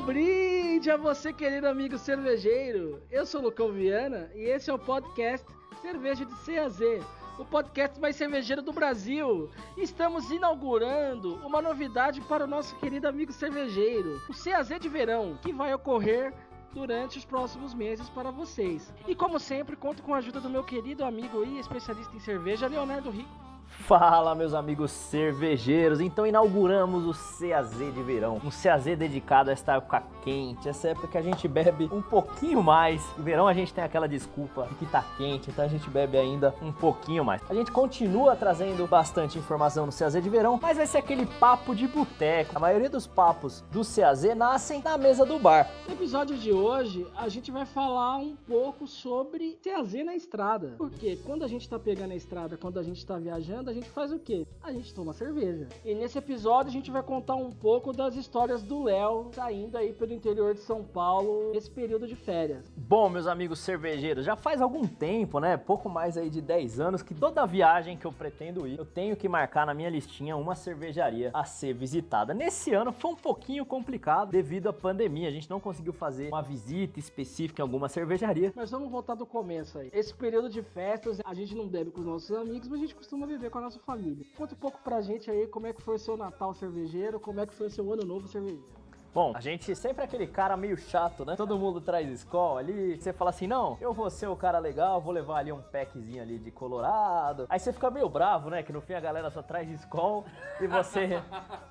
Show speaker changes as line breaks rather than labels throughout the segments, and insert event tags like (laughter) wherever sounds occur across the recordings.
Um brinde a você, querido amigo cervejeiro. Eu sou o Lucão Viana e esse é o podcast Cerveja de CAZ, o podcast mais cervejeiro do Brasil. Estamos inaugurando uma novidade para o nosso querido amigo cervejeiro, o CAZ de verão, que vai ocorrer durante os próximos meses para vocês. E como sempre, conto com a ajuda do meu querido amigo e especialista em cerveja, Leonardo Rico.
Fala, meus amigos cervejeiros! Então inauguramos o CAZ de verão, um CAZ dedicado a esta época quente, essa época que a gente bebe um pouquinho mais. No verão a gente tem aquela desculpa de que tá quente, então a gente bebe ainda um pouquinho mais. A gente continua trazendo bastante informação no CAZ de verão, mas vai ser aquele papo de boteco. A maioria dos papos do CAZ nascem na mesa do bar.
No episódio de hoje, a gente vai falar um pouco sobre CAZ na estrada. Porque quando a gente tá pegando a estrada, quando a gente tá viajando, a gente faz o quê? A gente toma cerveja. E nesse episódio a gente vai contar um pouco das histórias do Léo saindo aí pelo interior de São Paulo nesse período de férias.
Bom, meus amigos cervejeiros, já faz algum tempo, né? Pouco mais aí de 10 anos que toda viagem que eu pretendo ir, eu tenho que marcar na minha listinha uma cervejaria a ser visitada. Nesse ano foi um pouquinho complicado devido à pandemia. A gente não conseguiu fazer uma visita específica em alguma cervejaria.
Mas vamos voltar do começo aí. Esse período de festas, a gente não bebe com os nossos amigos, mas a gente costuma beber com a nossa família. Conta um pouco pra gente aí como é que foi o seu Natal cervejeiro, como é que foi o seu Ano Novo cervejeiro.
Bom, a gente sempre é aquele cara meio chato, né? Todo mundo traz escola ali, você fala assim, não, eu vou ser o cara legal, vou levar ali um packzinho ali de colorado. Aí você fica meio bravo, né? Que no fim a galera só traz escola e você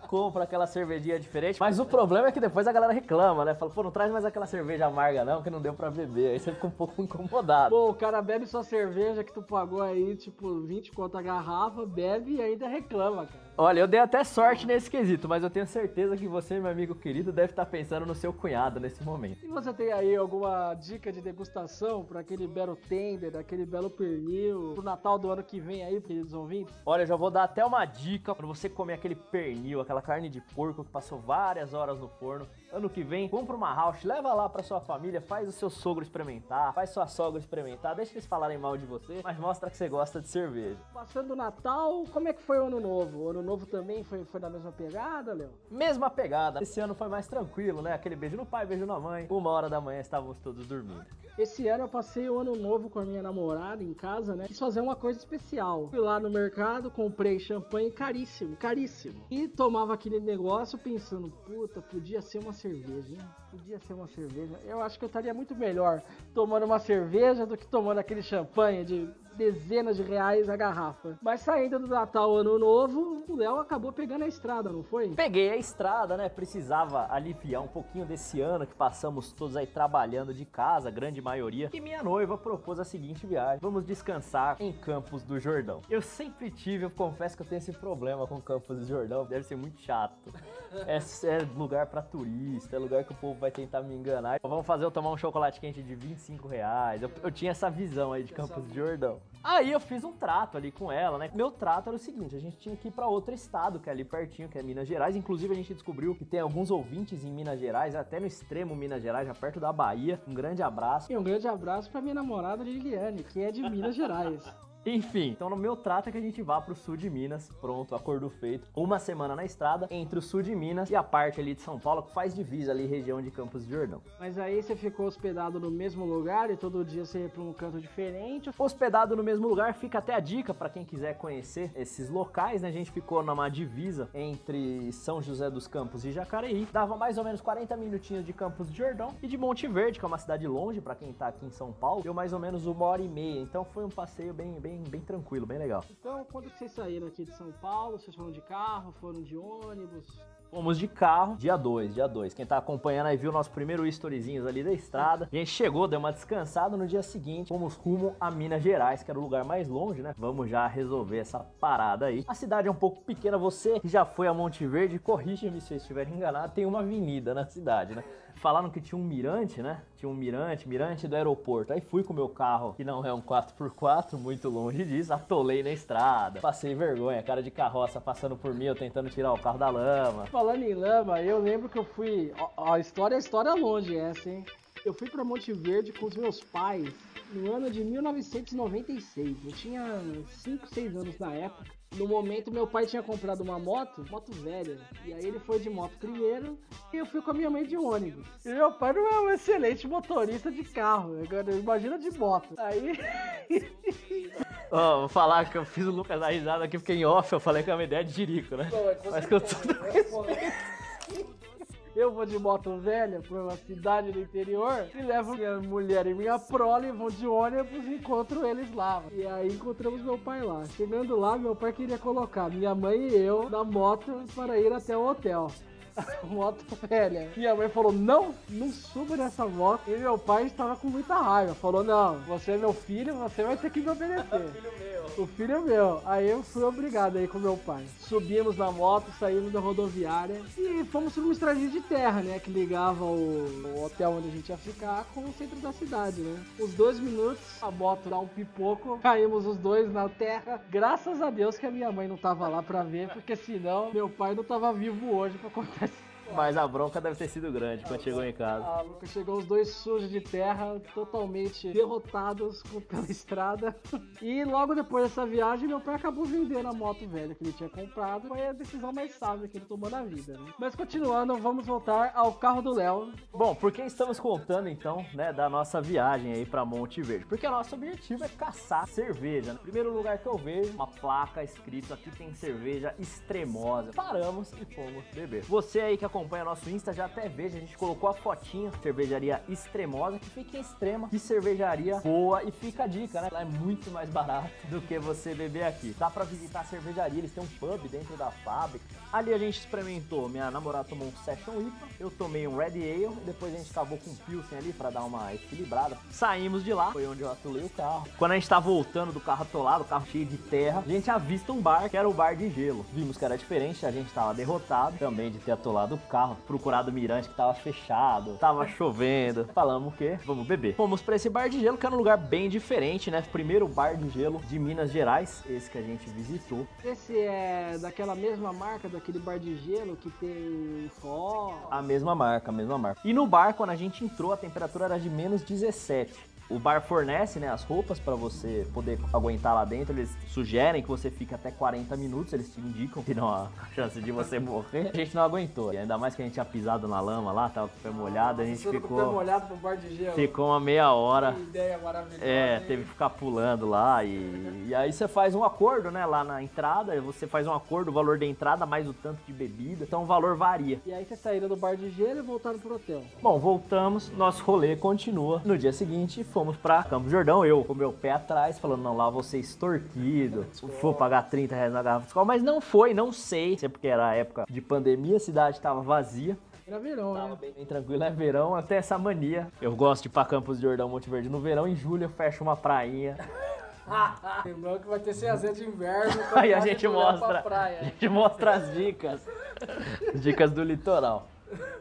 compra aquela cervejinha diferente. Mas o problema é que depois a galera reclama, né? Fala, pô, não traz mais aquela cerveja amarga não, que não deu pra beber. Aí você fica um pouco (laughs) incomodado.
Pô, o cara bebe sua cerveja que tu pagou aí, tipo, 20 conto a garrafa, bebe e ainda reclama, cara.
Olha, eu dei até sorte nesse quesito, mas eu tenho certeza que você, meu amigo querido, deve estar pensando no seu cunhado nesse momento.
E você tem aí alguma dica de degustação para aquele belo tender, aquele belo pernil, pro Natal do ano que vem aí, queridos ouvintes?
Olha, eu já vou dar até uma dica para você comer aquele pernil, aquela carne de porco que passou várias horas no forno. Ano que vem, compra uma house, leva lá pra sua família, faz o seu sogro experimentar, faz sua sogra experimentar, deixa eles falarem mal de você, mas mostra que você gosta de cerveja.
Passando o Natal, como é que foi o Ano Novo? O Ano Novo também foi, foi na mesma pegada, Léo?
Mesma pegada. Esse ano foi mais tranquilo, né? Aquele beijo no pai, beijo na mãe. Uma hora da manhã estávamos todos dormindo.
Esse ano eu passei o ano novo com a minha namorada em casa, né? Quis fazer uma coisa especial. Fui lá no mercado, comprei champanhe caríssimo, caríssimo. E tomava aquele negócio pensando, puta, podia ser uma cerveja, hein? Podia ser uma cerveja. Eu acho que eu estaria muito melhor tomando uma cerveja do que tomando aquele champanhe de dezenas de reais a garrafa. Mas saindo do Natal Ano Novo, o Léo acabou pegando a estrada, não foi?
Peguei a estrada, né? Precisava aliviar um pouquinho desse ano que passamos todos aí trabalhando de casa, grande maioria. E minha noiva propôs a seguinte viagem: vamos descansar em Campos do Jordão. Eu sempre tive, eu confesso que eu tenho esse problema com Campos do Jordão, deve ser muito chato. É, é lugar para turista, é lugar que o povo vai tentar me enganar. Vamos fazer eu tomar um chocolate quente de 25 reais. Eu, eu tinha essa visão aí de Campos do Jordão. Aí eu fiz um trato ali com ela, né? Meu trato era o seguinte: a gente tinha que ir para outro estado, que é ali pertinho, que é Minas Gerais. Inclusive, a gente descobriu que tem alguns ouvintes em Minas Gerais, até no extremo Minas Gerais, já perto da Bahia. Um grande abraço.
E um grande abraço para minha namorada Liliane, que é de Minas Gerais.
Enfim, então no meu trato é que a gente vá pro sul de Minas, pronto, acordo feito. Uma semana na estrada entre o sul de Minas e a parte ali de São Paulo que faz divisa ali, região de Campos de Jordão.
Mas aí você ficou hospedado no mesmo lugar e todo dia você ia pra um canto diferente?
Hospedado no mesmo lugar, fica até a dica para quem quiser conhecer esses locais, né? A gente ficou numa divisa entre São José dos Campos e Jacareí. Dava mais ou menos 40 minutinhos de Campos de Jordão e de Monte Verde, que é uma cidade longe para quem tá aqui em São Paulo, deu mais ou menos uma hora e meia. Então foi um passeio bem, bem bem, bem tranquilo, bem legal.
Então, quando vocês saíram aqui de São Paulo? Vocês foram de carro, foram de ônibus?
Fomos de carro, dia 2, dia 2. Quem tá acompanhando aí viu nosso primeiro storyzinhos ali da estrada. A gente chegou, deu uma descansada no dia seguinte. Fomos rumo a Minas Gerais, que era o lugar mais longe, né? Vamos já resolver essa parada aí. A cidade é um pouco pequena, você que já foi a Monte Verde, corrija-me se eu estiver enganado, tem uma avenida na cidade, né? Falaram que tinha um mirante, né? Tinha um mirante, mirante do aeroporto. Aí fui com o meu carro, que não é um 4x4, muito longe disso, atolei na estrada. Passei vergonha, cara de carroça passando por mim, eu tentando tirar o carro da lama.
Falando em lama, eu lembro que eu fui. A história é história longe essa, hein? Eu fui pra Monte Verde com os meus pais no ano de 1996. Eu tinha 5, 6 anos na época. No momento, meu pai tinha comprado uma moto, moto velha. E aí ele foi de moto primeiro e eu fui com a minha mãe de ônibus. E meu pai não é um excelente motorista de carro. Agora, imagina de moto. Aí. (laughs)
Ó, vou falar que eu fiz o Lucas dar risada aqui, porque em off eu falei que é uma ideia de Jirico, né?
Não, é
Mas
certeza,
tudo
né? Eu vou de moto velha pra uma cidade do interior e levo minha mulher e minha prole, vou de ônibus e encontro eles lá. E aí encontramos meu pai lá. Chegando lá, meu pai queria colocar minha mãe e eu na moto para ir até o hotel. (laughs) moto velha. Minha mãe falou: Não, não suba nessa moto. E meu pai estava com muita raiva. Falou: Não, você é meu filho, você vai ter que me obedecer. O filho é meu. Aí eu fui obrigado aí com meu pai. Subimos na moto, saímos da rodoviária e fomos por uma estradinha de terra, né? Que ligava o, o hotel onde a gente ia ficar com o centro da cidade, né? Os dois minutos, a moto dá um pipoco, caímos os dois na terra. Graças a Deus que a minha mãe não tava lá pra ver, porque senão meu pai não tava vivo hoje pra contar essa
Mas a bronca deve ter sido grande quando chegou em casa.
ah, Lucas chegou os dois sujos de terra, totalmente derrotados (laughs) pela estrada. E logo depois dessa viagem, meu pai acabou vendendo a moto velha que ele tinha comprado. Foi a decisão mais sábia que ele tomou na vida, né? Mas continuando, vamos voltar ao carro do Léo.
Bom, por que estamos contando então, né, da nossa viagem aí pra Monte Verde? Porque o nosso objetivo é caçar cerveja. No primeiro lugar que eu vejo, uma placa escrito aqui tem cerveja extremosa. Paramos e fomos beber. Você aí que acompanha nosso Insta já até veja, a gente colocou a fotinha, cervejaria extremosa, que fica em extrema, que cervejaria boa e fica a dica, né? É muito mais barato do que você beber aqui. Dá pra visitar a cervejaria, eles têm um pub dentro da fábrica. Ali a gente experimentou, minha namorada tomou um Session IPA, eu tomei um Red Ale, depois a gente acabou com um Pilsen ali pra dar uma equilibrada. Saímos de lá, foi onde eu atolei o carro. Quando a gente tá voltando do carro atolado, o carro cheio de terra, a gente avista um bar, que era o bar de gelo. Vimos que era diferente, a gente tava derrotado também de ter atolado o carro, procurado o mirante que tava fechado, tava chovendo. Falamos o quê? Vamos beber. Fomos pra esse bar de gelo, que era um lugar bem diferente, né? Primeiro bar de gelo de Minas Gerais, esse que a gente visitou.
Esse é daquela mesma marca, daquele bar de gelo que tem fó.
A mesma marca, a mesma marca. E no bar, quando a gente entrou, a temperatura era de menos 17. O bar fornece, né, as roupas para você poder aguentar lá dentro. Eles sugerem que você fique até 40 minutos, eles te indicam que não há (laughs) chance de você morrer. A gente não aguentou. E ainda mais que a gente tinha pisado na lama lá, tava com o pé molhado, a gente
Você com o pé
ficou
molhado pro bar de gelo.
ficou uma meia hora.
Que ideia maravilhosa.
É,
hein?
teve que ficar pulando lá e, e aí você faz um acordo, né, lá na entrada, você faz um acordo, o valor da entrada mais o tanto de bebida, então o valor varia.
E aí vocês saíram do bar de gelo e voltaram pro hotel.
Bom, voltamos, nosso rolê continua. No dia seguinte, fomos pra Campos Jordão, eu com meu pé atrás, falando, não, lá vou ser extorquido, vou pagar 30 reais na garrafa de escola, mas não foi, não sei, se é porque era época de pandemia, a cidade tava vazia,
Era verão,
tava
né?
bem, bem tranquilo, é verão, até essa mania. Eu gosto de ir pra Campos de Jordão, Monte Verde no verão, em julho eu fecho uma prainha, (laughs)
Lembrando que vai ter ceazinha de inverno.
aí a gente
olhar pra
mostra, a
praia.
gente mostra as dicas, as dicas do litoral.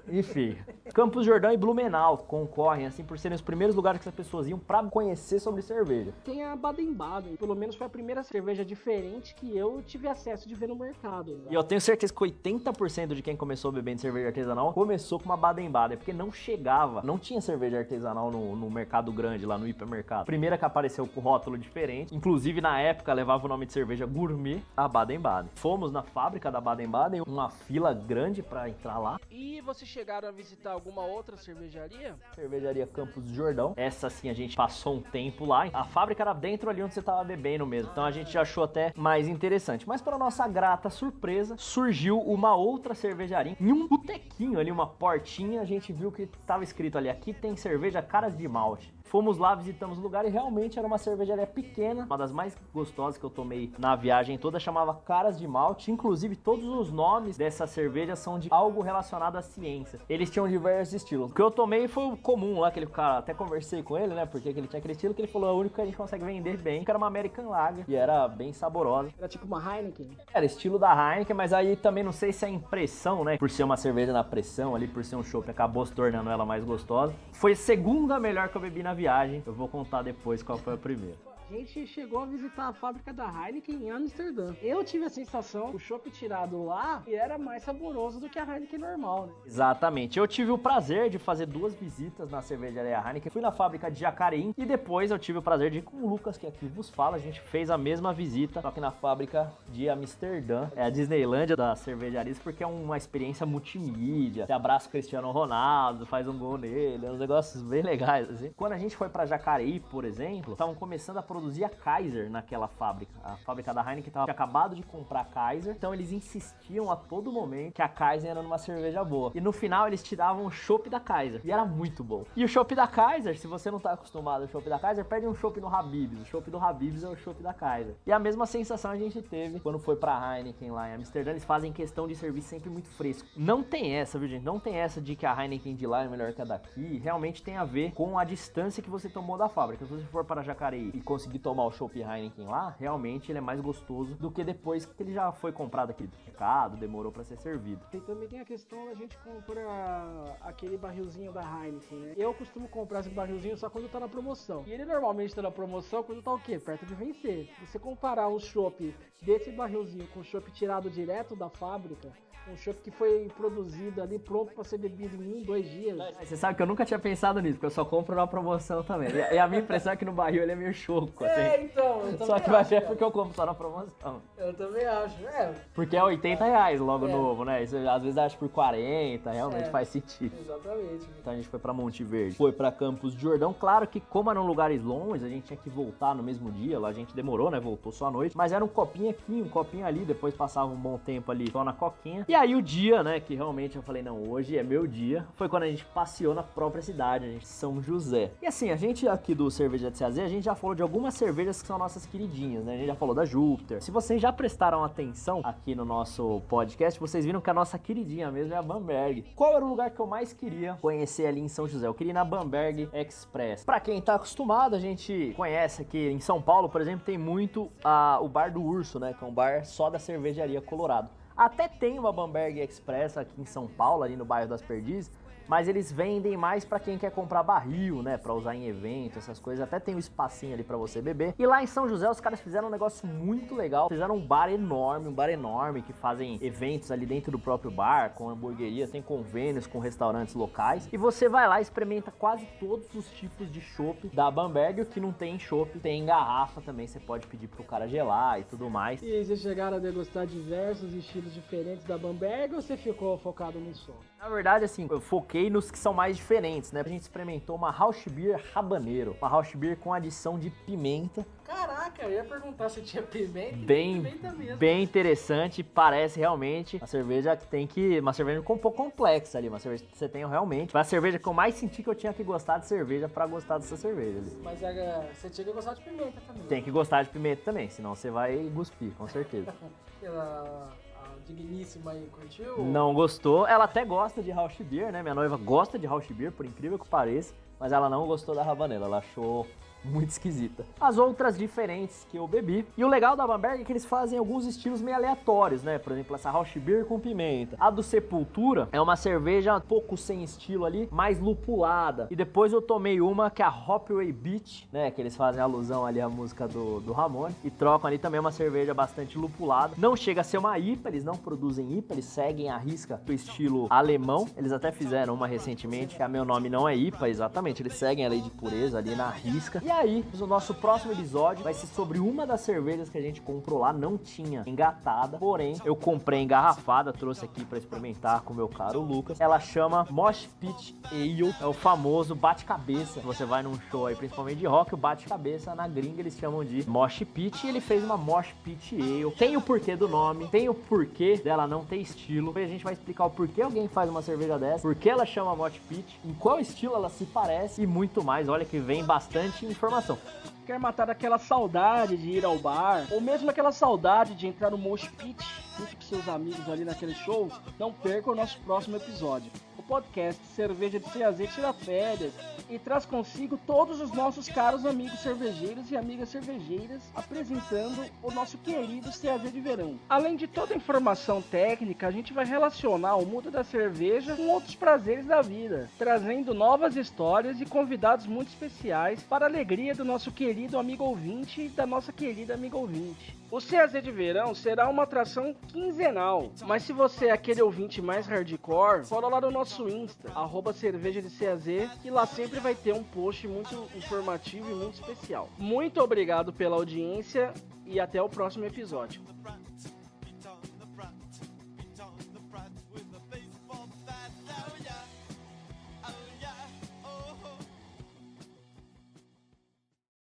Enfim, Campos Jordão e Blumenau concorrem assim por serem os primeiros lugares que as pessoas iam pra conhecer sobre cerveja.
Tem a Baden-Baden. Pelo menos foi a primeira cerveja diferente que eu tive acesso de ver no mercado. né?
E eu tenho certeza que 80% de quem começou bebendo cerveja artesanal começou com uma Baden-Baden, porque não chegava, não tinha cerveja artesanal no, no mercado grande, lá no hipermercado. Primeira que apareceu com rótulo diferente, inclusive na época levava o nome de cerveja gourmet, a Baden-Baden. Fomos na fábrica da Baden-Baden, uma fila grande pra entrar lá.
E vocês chegaram a visitar alguma outra cervejaria?
Cervejaria Campos do Jordão. Essa sim a gente passou um tempo lá. A fábrica era dentro ali onde você tava bebendo mesmo. Então a gente achou até mais interessante. Mas para nossa grata surpresa, surgiu uma outra cervejaria em um botequinho ali, uma portinha. A gente viu que tava escrito ali: aqui tem cerveja caras de malte. Fomos lá, visitamos o lugar e realmente era uma cervejaria pequena, uma das mais gostosas que eu tomei na viagem toda, chamava Caras de Malte. Inclusive, todos os nomes dessa cerveja são de algo relacionado à ciência. Eles tinham diversos estilos. O que eu tomei foi o comum lá, aquele cara, até conversei com ele, né, porque ele tinha aquele estilo que ele falou, é o único que a gente consegue vender bem, que era uma American Lager, e era bem saborosa.
Era tipo uma Heineken.
Era estilo da Heineken, mas aí também não sei se é impressão, né? Por ser uma cerveja na pressão ali, por ser um chopp, acabou se tornando ela mais gostosa. Foi a segunda melhor que eu bebi na viagem. Eu vou contar depois qual foi a primeira.
A gente chegou a visitar a fábrica da Heineken em Amsterdã. Eu tive a sensação, o chopp tirado lá, que era mais saboroso do que a Heineken normal, né?
Exatamente. Eu tive o prazer de fazer duas visitas na cervejaria Heineken. Fui na fábrica de Jacareí e depois eu tive o prazer de ir com o Lucas, que aqui vos fala. A gente fez a mesma visita, só que na fábrica de Amsterdã. É a Disneylândia da cervejarias, porque é uma experiência multimídia. Você abraça o Cristiano Ronaldo, faz um gol nele, é uns negócios bem legais, assim. Quando a gente foi para Jacareí, por exemplo, estavam começando a produzir a Kaiser naquela fábrica. A fábrica da Heineken tava, tinha acabado de comprar Kaiser, então eles insistiam a todo momento que a Kaiser era numa cerveja boa. E no final eles tiravam o chopp da Kaiser, e era muito bom. E o chopp da Kaiser, se você não tá acostumado ao chopp da Kaiser, pede um chopp no Habib's. O chopp do Habib's é o chopp da Kaiser. E a mesma sensação a gente teve quando foi pra Heineken lá em Amsterdã. Eles fazem questão de servir sempre muito fresco. Não tem essa, viu, gente? Não tem essa de que a Heineken de lá é melhor que a daqui. Realmente tem a ver com a distância que você tomou da fábrica. Se você for para Jacareí e conseguir tomar o chopp Heineken lá, realmente ele é mais gostoso do que depois que ele já foi comprado aqui do mercado, demorou para ser servido.
E também tem a questão da gente comprar aquele barrilzinho da Heineken, né? Eu costumo comprar esse barrilzinho só quando tá na promoção. E ele normalmente tá na promoção quando tá o quê? Perto de vencer. Se você comparar um chopp desse barrilzinho com o chopp tirado direto da fábrica, um chopp que foi produzido ali pronto para ser bebido em um, dois dias.
Você sabe que eu nunca tinha pensado nisso, porque eu só compro na promoção também. E a minha impressão é que no barril ele é meio choco, assim.
É, então.
Só que vai ver porque eu compro só na promoção.
Eu também acho. É,
Porque é 80 reais logo
É.
novo, né? Isso, às vezes acha por 40, realmente
É.
faz sentido.
exatamente.
Então a gente foi pra Monte Verde, foi pra Campos de Jordão. Claro que como eram lugares longe, a gente tinha que voltar no mesmo dia. Lá a gente demorou, né? Voltou só à noite. Mas era um copinho aqui, um copinho ali. Depois passava um bom tempo ali só na coquinha. E aí o dia, né? Que realmente eu falei, não, hoje é meu dia. Foi quando a gente passeou na própria cidade, a gente São José. E assim, a gente aqui do Cerveja de CAZ, a gente já falou de algumas cervejas que são nossas queridinhas, né? A gente já falou da Júpiter. Se vocês já prestaram atenção aqui no nosso podcast, vocês viram que a nossa queridinha mesmo é a Bamberg. Qual era o lugar que eu mais queria conhecer ali em São José? Eu queria ir na Bamberg Express. Pra quem tá acostumado, a gente conhece aqui em São Paulo, por exemplo, tem muito a, o bar do Urso, né? Que é um bar só da cervejaria Colorado. Até tem uma Bamberg Express aqui em São Paulo, ali no bairro das Perdizes, mas eles vendem mais pra quem quer comprar barril, né, Pra usar em evento, essas coisas. Até tem um espacinho ali pra você beber. E lá em São José os caras fizeram um negócio muito legal. Fizeram um bar enorme, um bar enorme que fazem eventos ali dentro do próprio bar, com hamburguerias, tem convênios com restaurantes locais. E você vai lá e experimenta quase todos os tipos de chopp da Bamberg, o que não tem chopp, tem em garrafa também, você pode pedir pro cara gelar e tudo mais.
E vocês chegaram a degustar diversos estilos diferentes da Bamberg ou você ficou focado num só?
Na verdade, assim, eu foquei nos que são mais diferentes, né? A gente experimentou uma House Beer Habanero, uma House Beer com adição de pimenta,
Caraca, eu ia perguntar se tinha pimenta.
bem,
pimenta mesmo.
bem interessante, parece realmente uma cerveja que tem que, uma cerveja um pouco complexa ali, uma cerveja que você tem realmente, foi a cerveja que eu mais senti que eu tinha que gostar de cerveja pra gostar dessa cerveja ali.
Mas é, você tinha que gostar de pimenta também.
Tem que gostar de pimenta também, senão você vai cuspir, com certeza. (laughs)
A, a digníssima aí curtiu?
Não gostou. Ela até gosta de house beer, né? Minha noiva gosta de house beer, por incrível que pareça. Mas ela não gostou da rabanela. Ela achou muito esquisita. As outras diferentes que eu bebi. E o legal da Bamberg é que eles fazem alguns estilos meio aleatórios, né? Por exemplo, essa house beer com pimenta. A do Sepultura é uma cerveja um pouco sem estilo ali, mais lupulada. E depois eu tomei uma que é a Hopway Beach, né? Que eles fazem alusão ali à música do, do Ramone. E trocam ali também uma cerveja bastante lupulada. Não chega a ser uma IPA, eles não produzem IPA, eles seguem a risca do estilo alemão. Eles até fizeram uma recentemente, que a meu nome não é IPA, exatamente. Eles seguem a lei de pureza ali na risca. E aí, o nosso próximo episódio vai ser sobre uma das cervejas que a gente comprou lá, não tinha engatada, porém eu comprei engarrafada, trouxe aqui pra experimentar com o meu caro Lucas. Ela chama Mosh Pit Ale, é o famoso bate-cabeça. Você vai num show aí, principalmente de rock, o bate-cabeça na gringa eles chamam de Mosh Pit e ele fez uma Mosh Pit Ale. Tem o porquê do nome, tem o porquê dela não ter estilo. E a gente vai explicar o porquê alguém faz uma cerveja dessa, por que ela chama Mosh Pit, em qual estilo ela se parece e muito mais. Olha que vem bastante informação.
Quer matar aquela saudade de ir ao bar, ou mesmo aquela saudade de entrar no mosh pit com seus amigos ali naquele show, não perca o nosso próximo episódio. O podcast Cerveja de CAZ tira férias e traz consigo todos os nossos caros amigos cervejeiros e amigas cervejeiras apresentando o nosso querido CAZ de verão. Além de toda a informação técnica, a gente vai relacionar o mundo da cerveja com outros prazeres da vida, trazendo novas histórias e convidados muito especiais para a alegria do nosso querido amigo ouvinte e da nossa querida amiga ouvinte. O CAZ de verão será uma atração quinzenal, mas se você é aquele ouvinte mais hardcore, cola lá no nosso Insta, arroba cerveja de CAZ, e lá sempre vai ter um post muito informativo e muito especial. Muito obrigado pela audiência e até o próximo episódio.